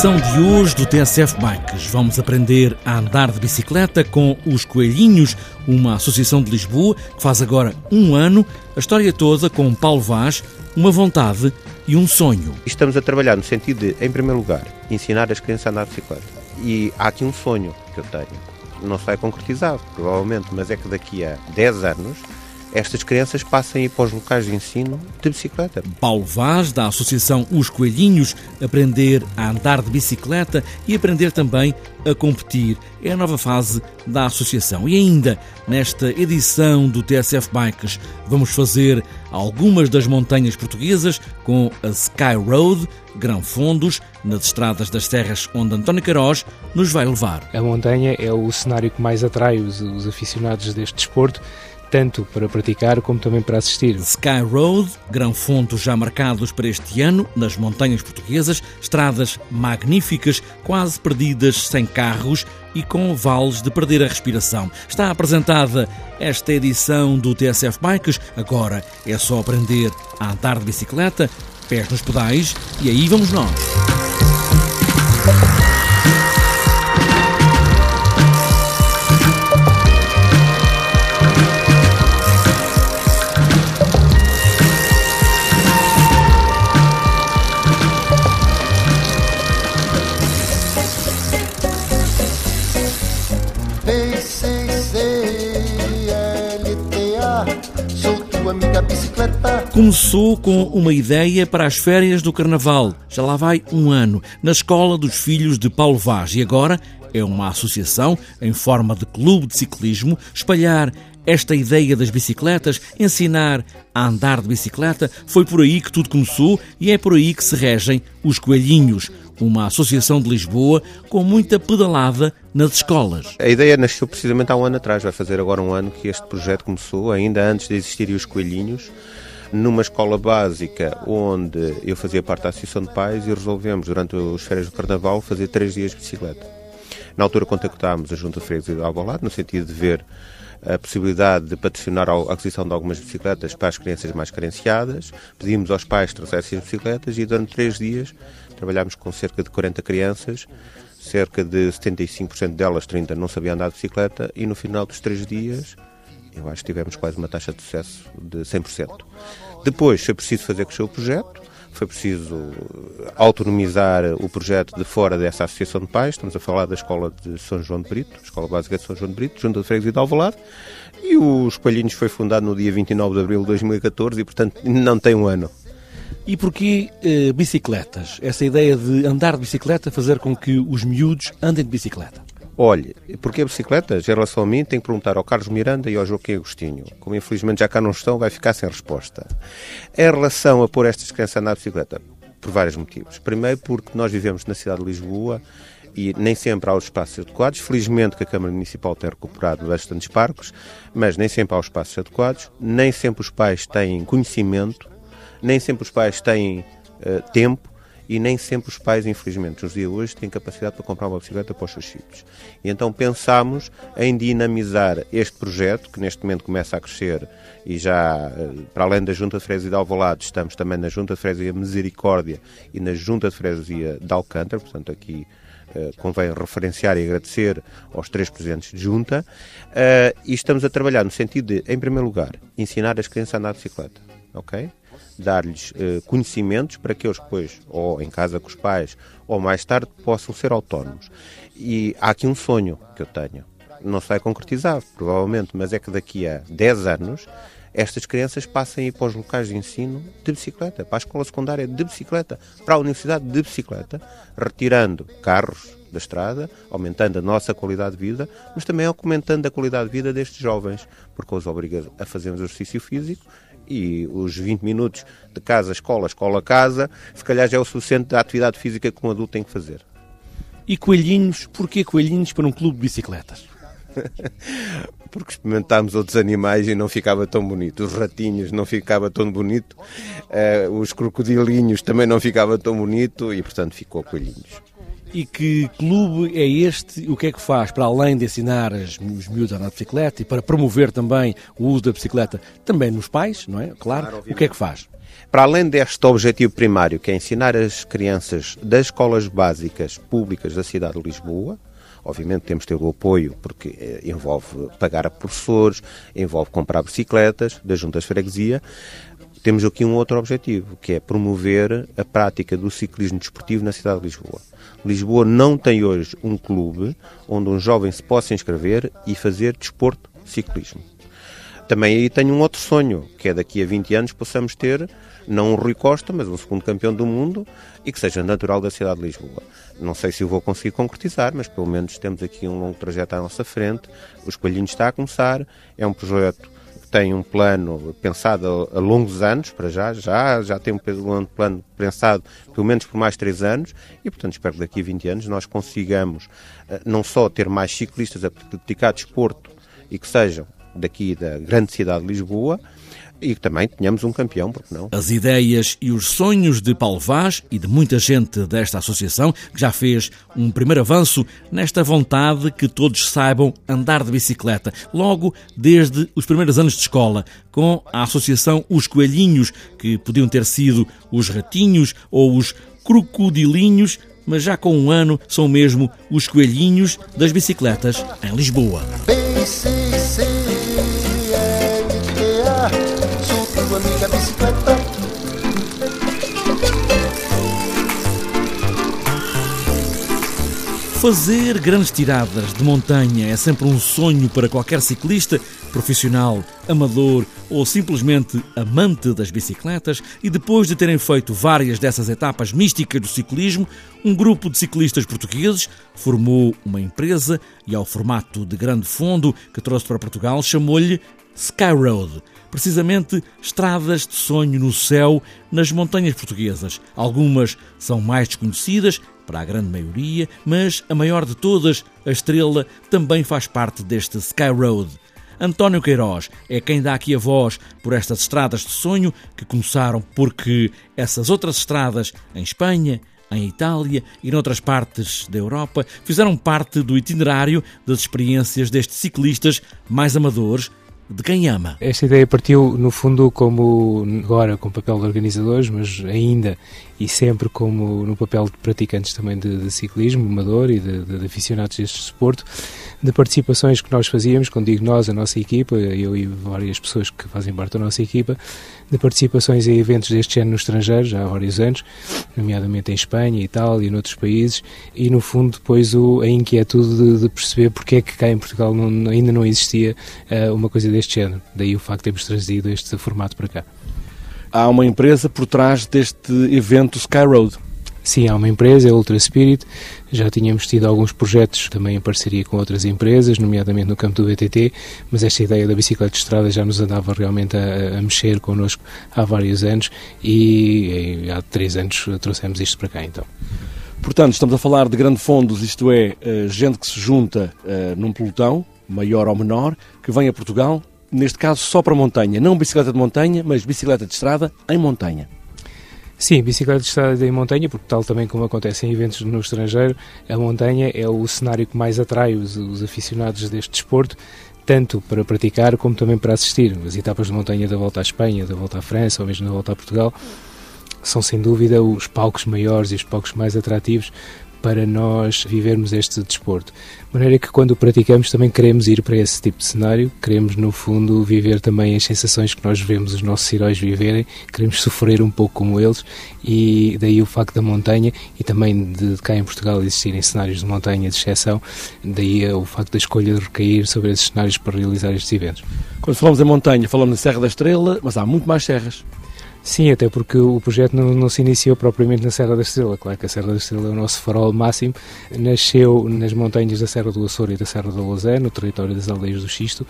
edição de hoje do TSF Bikes vamos aprender a andar de bicicleta com os Coelhinhos, uma associação de Lisboa que faz agora um ano, a história toda com Paulo Vaz, uma vontade e um sonho. Estamos a trabalhar no sentido de, em primeiro lugar, ensinar as crianças a andar de bicicleta. E há aqui um sonho que eu tenho. Não se vai concretizar, provavelmente, mas é que daqui a 10 anos estas crianças passem a ir para os locais de ensino de bicicleta. Paulo Vaz, da Associação Os Coelhinhos, aprender a andar de bicicleta e aprender também a competir. É a nova fase da associação. E ainda, nesta edição do TSF Bikes, vamos fazer algumas das montanhas portuguesas com a Sky Road, Grão Fondos, nas estradas das terras onde António Queiroz nos vai levar. A montanha é o cenário que mais atrai os, os aficionados deste desporto tanto para praticar como também para assistir. Sky Road, grão fonte já marcados para este ano nas montanhas portuguesas, estradas magníficas, quase perdidas sem carros e com vales de perder a respiração. Está apresentada esta edição do TSF Bikes. Agora é só aprender a andar de bicicleta, pés nos pedais e aí vamos nós. Começou com uma ideia para as férias do Carnaval. Já lá vai um ano, na escola dos filhos de Paulo Vaz. E agora é uma associação em forma de clube de ciclismo espalhar esta ideia das bicicletas, ensinar a andar de bicicleta. Foi por aí que tudo começou e é por aí que se regem os Coelhinhos, uma associação de Lisboa com muita pedalada nas escolas. A ideia nasceu precisamente há um ano atrás, vai fazer agora um ano que este projeto começou, ainda antes de existirem os Coelhinhos numa escola básica onde eu fazia parte da Associação de Pais e resolvemos, durante as férias do Carnaval, fazer três dias de bicicleta. Na altura contactámos a Junta de Freguesia de Alvalade, no sentido de ver a possibilidade de patrocinar a aquisição de algumas bicicletas para as crianças mais carenciadas. Pedimos aos pais que trouxessem as bicicletas e durante três dias trabalhámos com cerca de 40 crianças, cerca de 75% delas, 30, não sabiam andar de bicicleta e no final dos três dias eu acho que tivemos quase uma taxa de sucesso de 100%. Depois foi preciso fazer crescer o projeto, foi preciso autonomizar o projeto de fora dessa associação de pais. Estamos a falar da escola de São João de Brito, Escola Básica de São João de Brito, junto de Freguesia de Alvalade. E os Palhinhos foi fundado no dia 29 de abril de 2014 e, portanto, não tem um ano. E porquê eh, bicicletas? Essa ideia de andar de bicicleta, fazer com que os miúdos andem de bicicleta? Olhe, porque a bicicleta, em relação a mim, tem que perguntar ao Carlos Miranda e ao Joaquim Agostinho. Como infelizmente já cá não estão, vai ficar sem resposta. Em relação a pôr estas crianças a andar de bicicleta, por vários motivos. Primeiro, porque nós vivemos na cidade de Lisboa e nem sempre há os espaços adequados. Felizmente que a Câmara Municipal tem recuperado bastantes parques, mas nem sempre há os espaços adequados, nem sempre os pais têm conhecimento, nem sempre os pais têm uh, tempo e nem sempre os pais, infelizmente, nos dias hoje, têm capacidade para comprar uma bicicleta para os seus filhos. E então pensámos em dinamizar este projeto, que neste momento começa a crescer e já, eh, para além da Junta de Freguesia de Alvalade, estamos também na Junta de Freguesia Misericórdia e na Junta de Freguesia de Alcântara, portanto aqui Uh, convém referenciar e agradecer aos três presidentes de junta, uh, e estamos a trabalhar no sentido de, em primeiro lugar, ensinar as crianças a andar de bicicleta, ok? Dar-lhes uh, conhecimentos para que eles depois, ou em casa com os pais, ou mais tarde, possam ser autónomos. E há aqui um sonho que eu tenho. Não se vai concretizar, provavelmente, mas é que daqui a 10 anos estas crianças passem a ir para os locais de ensino de bicicleta, para a escola secundária de bicicleta, para a universidade de bicicleta, retirando carros da estrada, aumentando a nossa qualidade de vida, mas também aumentando a qualidade de vida destes jovens, porque os obriga a fazer um exercício físico e os 20 minutos de casa, escola, escola, casa, se calhar já é o suficiente da atividade física que um adulto tem que fazer. E coelhinhos, porquê coelhinhos para um clube de bicicletas? Porque experimentámos outros animais e não ficava tão bonito. Os ratinhos não ficava tão bonito, uh, os crocodilinhos também não ficava tão bonito e, portanto, ficou coelhinhos. E que clube é este? O que é que faz para além de ensinar os miúdos a andar de bicicleta e para promover também o uso da bicicleta também nos pais, não é? Claro. claro o que é que faz? Para além deste objetivo primário, que é ensinar as crianças das escolas básicas públicas da cidade de Lisboa, obviamente temos de ter o apoio, porque eh, envolve pagar a professores, envolve comprar bicicletas das juntas de freguesia, temos aqui um outro objetivo, que é promover a prática do ciclismo desportivo na cidade de Lisboa. Lisboa não tem hoje um clube onde um jovem se possa inscrever e fazer desporto ciclismo. Também aí tenho um outro sonho, que é daqui a 20 anos possamos ter, não um Rui Costa, mas um segundo campeão do mundo e que seja natural da cidade de Lisboa. Não sei se o vou conseguir concretizar, mas pelo menos temos aqui um longo trajeto à nossa frente. O Espalhinho está a começar, é um projeto tem um plano pensado a, longos anos, para já, já, já tem um plano pensado pelo menos por mais três anos e, portanto, espero que daqui a 20 anos nós consigamos eh, não só ter mais ciclistas a praticar desporto e que sejam daqui da grande cidade de Lisboa e que também tenhamos um campeão, porque não? As ideias e os sonhos de Paulo Vaz e de muita gente desta associação, que já fez um primeiro avanço nesta vontade que todos saibam andar de bicicleta, logo desde os primeiros anos de escola, com a associação Os Coelhinhos, que podiam ter sido os ratinhos ou os crocodilinhos, mas já com um ano são mesmo os coelhinhos das bicicletas em Lisboa. Amiga bicicleta. Fazer grandes tiradas de montanha é sempre um sonho para qualquer ciclista, profissional, amador ou simplesmente amante das bicicletas, e depois de terem feito várias dessas etapas místicas do ciclismo, um grupo de ciclistas portugueses formou uma empresa e, ao formato de grande fundo que trouxe para Portugal, chamou-lhe Skyroad precisamente estradas de sonho no céu nas montanhas portuguesas. Algumas são mais desconhecidas para a grande maioria, mas a maior de todas, a Estrela, também faz parte deste Sky Road. António Queiroz é quem dá aqui a voz por estas estradas de sonho que começaram porque essas outras estradas em Espanha, em Itália e noutras partes da Europa fizeram parte do itinerário das experiências destes ciclistas mais amadores de quem ama. Esta ideia partiu, no fundo, como agora com o papel de organizadores, mas ainda e sempre como no papel de praticantes também de, de ciclismo, amador e de, de, de, aficionados deste desporto, de participações que nós fazíamos, quando digo nós, a nossa equipa, eu e várias pessoas que fazem parte da nossa equipa, de participações em eventos deste género no estrangeiro, já há vários anos, nomeadamente em Espanha, Itália e noutros países, e no fundo depois o, a inquietude de, perceber porque é que cá em Portugal não, ainda não existia uh, uma coisa deste género. Daí o facto de termos trazido este formato para cá há uma empresa por trás deste evento Sky Road. Sim, há uma empresa, é a Ultra Spirit. Já tínhamos tido alguns projetos também em parceria com outras empresas, nomeadamente no campo do BTT, mas esta ideia da bicicleta de estrada já nos andava realmente a, a mexer connosco há vários anos e, e há três anos trouxemos isto para cá então. Portanto, estamos a falar de grandes fundos, isto é, eh, gente que se junta uh, num pelotão, maior ou menor, que vem a Portugal neste caso só para montanha, não bicicleta de montanha, mas bicicleta de estrada em montanha. Sim, bicicleta de estrada em montanha, porque tal também como acontece em eventos no estrangeiro, a montanha é o cenário que mais atrai os, os aficionados deste desporto, tanto para praticar como também para assistir. As etapas de montanha da volta à Espanha, da volta à França ou mesmo da volta a Portugal são sem dúvida os palcos maiores e os palcos mais atrativos para nós vivermos este desporto. De maneira que quando o praticamos também queremos ir para esse tipo de cenário, queremos no fundo viver também as sensações que nós vemos os nossos heróis viverem, queremos sofrer um pouco como eles e daí o facto da montanha e também de cá em Portugal existirem cenários de montanha de exceção, daí o facto da escolha de recair sobre esses cenários para realizar estes eventos. Quando falamos em montanha, falamos na Serra da Estrela, mas há muito mais serras. Sim, até porque o projeto não, não, se iniciou propriamente na Serra da Estrela. Claro que a Serra da Estrela é o nosso farol máximo. Nasceu nas montanhas da Serra do Açor e da Serra da Lousé, no território das aldeias do Xisto.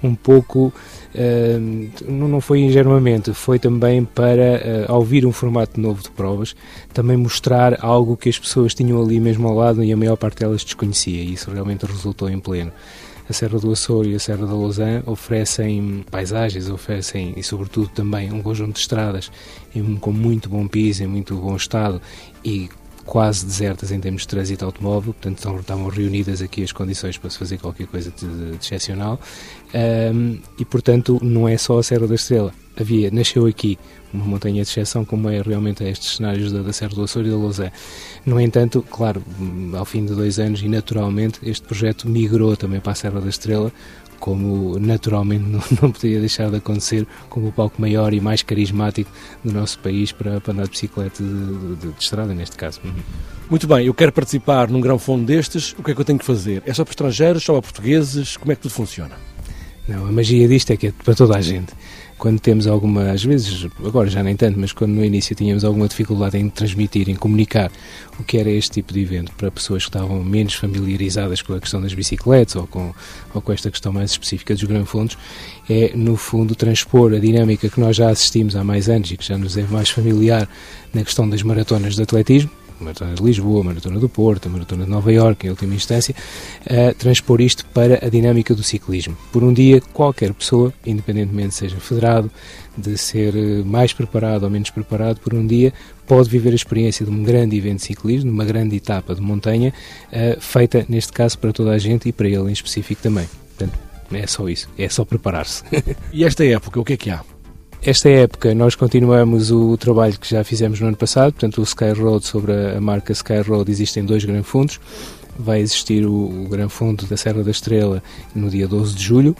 Um pouco, uh, não foi ingenuamente, foi também para, uh, ao vir um formato novo de provas, também mostrar algo que as pessoas tinham ali mesmo ao lado e a maior parte delas desconhecia. E isso realmente resultou em pleno a Serra do Açor e a Serra da Lausanne oferecem paisagens, oferecem e sobretudo também um conjunto de estradas com muito bom piso, em muito bom estado e quase desertas em termos de trânsito automóvel, portanto estavam reunidas aqui as condições para se fazer qualquer coisa de, de excepcional um, e portanto não é só a Serra da Estrela, havia, nasceu aqui uma montanha de exceção, como é realmente estes cenários da, da Serra do Açor e da Lousã. No entanto, claro, ao fim de dois anos e naturalmente, este projeto migrou também para a Serra da Estrela, como naturalmente não, não poderia deixar de acontecer, como o palco maior e mais carismático do nosso país para, para andar de bicicleta de, de, de estrada, neste caso. Uhum. Muito bem, eu quero participar num grão fundo destes, o que é que eu tenho que fazer? É só para estrangeiros, só para portugueses? Como é que tudo funciona? Não, a magia disto é que é para toda a gente quando temos alguma, às vezes, agora já nem tanto, mas quando no início tínhamos alguma dificuldade em transmitir, em comunicar o que era este tipo de evento para pessoas que estavam menos familiarizadas com a questão das bicicletas ou com, ou com esta questão mais específica dos grandes é, no fundo, transpor a dinâmica que nós já assistimos há mais anos e que já nos é mais familiar na questão das maratonas de atletismo, Maratona de Lisboa, Maratona do Porto, Maratona de Nova Iorque, em última instância, transpor isto para a dinâmica do ciclismo. Por um dia, qualquer pessoa, independentemente seja federado, de ser eh, mais preparado ou menos preparado, por um dia pode viver a experiência de um grande evento de ciclismo, de uma grande etapa de montanha, uh, feita, neste caso, para toda a gente e para ele em específico também. Portanto, é só isso, é só preparar-se. e esta época, o que é que há? Esta época nós continuamos o trabalho que já fizemos no ano passado, portanto o Sky Road sobre a marca Sky Road existem dois grandes fundos. Vai existir o, o Gran Fundo da Serra da Estrela no dia 12 de julho,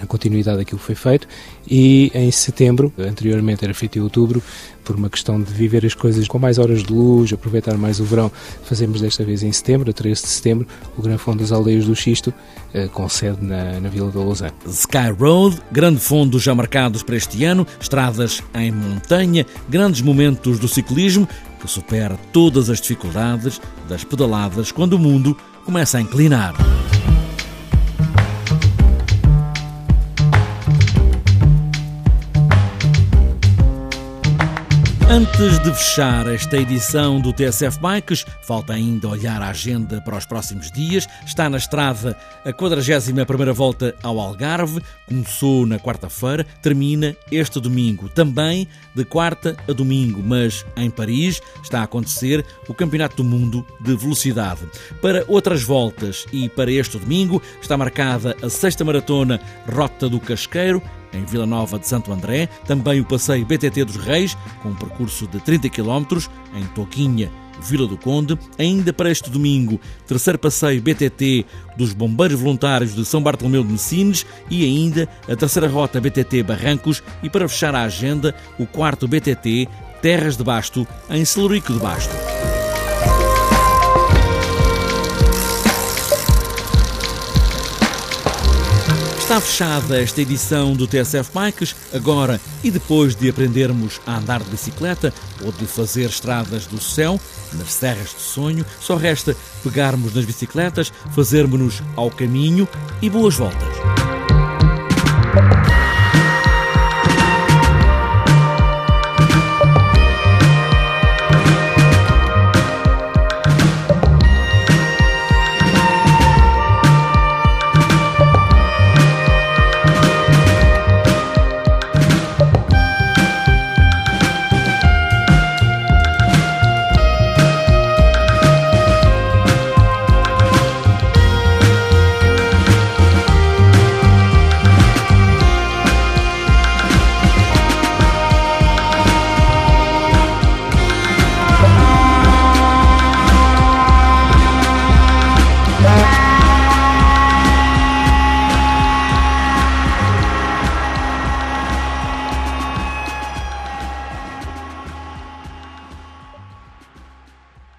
na continuidade daquilo que foi feito, e em setembro, anteriormente era feito em outubro, por uma questão de viver as coisas com mais horas de luz, aproveitar mais o verão, fazemos desta vez em setembro, a 13 de setembro, o Grande Fundo das Aldeias do Xisto, eh, com sede na, na Vila da Lausanne. Sky Road, grande fundo já marcados para este ano, estradas em montanha, grandes momentos do ciclismo, que supera todas as dificuldades das pedaladas quando o mundo começa a inclinar. Antes de fechar esta edição do TSF Bikes, falta ainda olhar a agenda para os próximos dias. Está na estrada a 41ª volta ao Algarve, começou na quarta-feira, termina este domingo. Também de quarta a domingo, mas em Paris está a acontecer o Campeonato do Mundo de Velocidade. Para outras voltas e para este domingo está marcada a sexta maratona Rota do Casqueiro, em Vila Nova de Santo André, também o passeio BTT dos Reis, com um percurso de 30 km em Toquinha, Vila do Conde. Ainda para este domingo, terceiro passeio BTT dos Bombeiros Voluntários de São Bartolomeu de Messines e ainda a terceira rota BTT Barrancos e para fechar a agenda, o quarto BTT Terras de Basto, em Celurico de Basto. Está fechada esta edição do TSF Bikes. Agora, e depois de aprendermos a andar de bicicleta ou de fazer estradas do céu, nas serras de sonho, só resta pegarmos nas bicicletas, fazermos-nos ao caminho e boas voltas.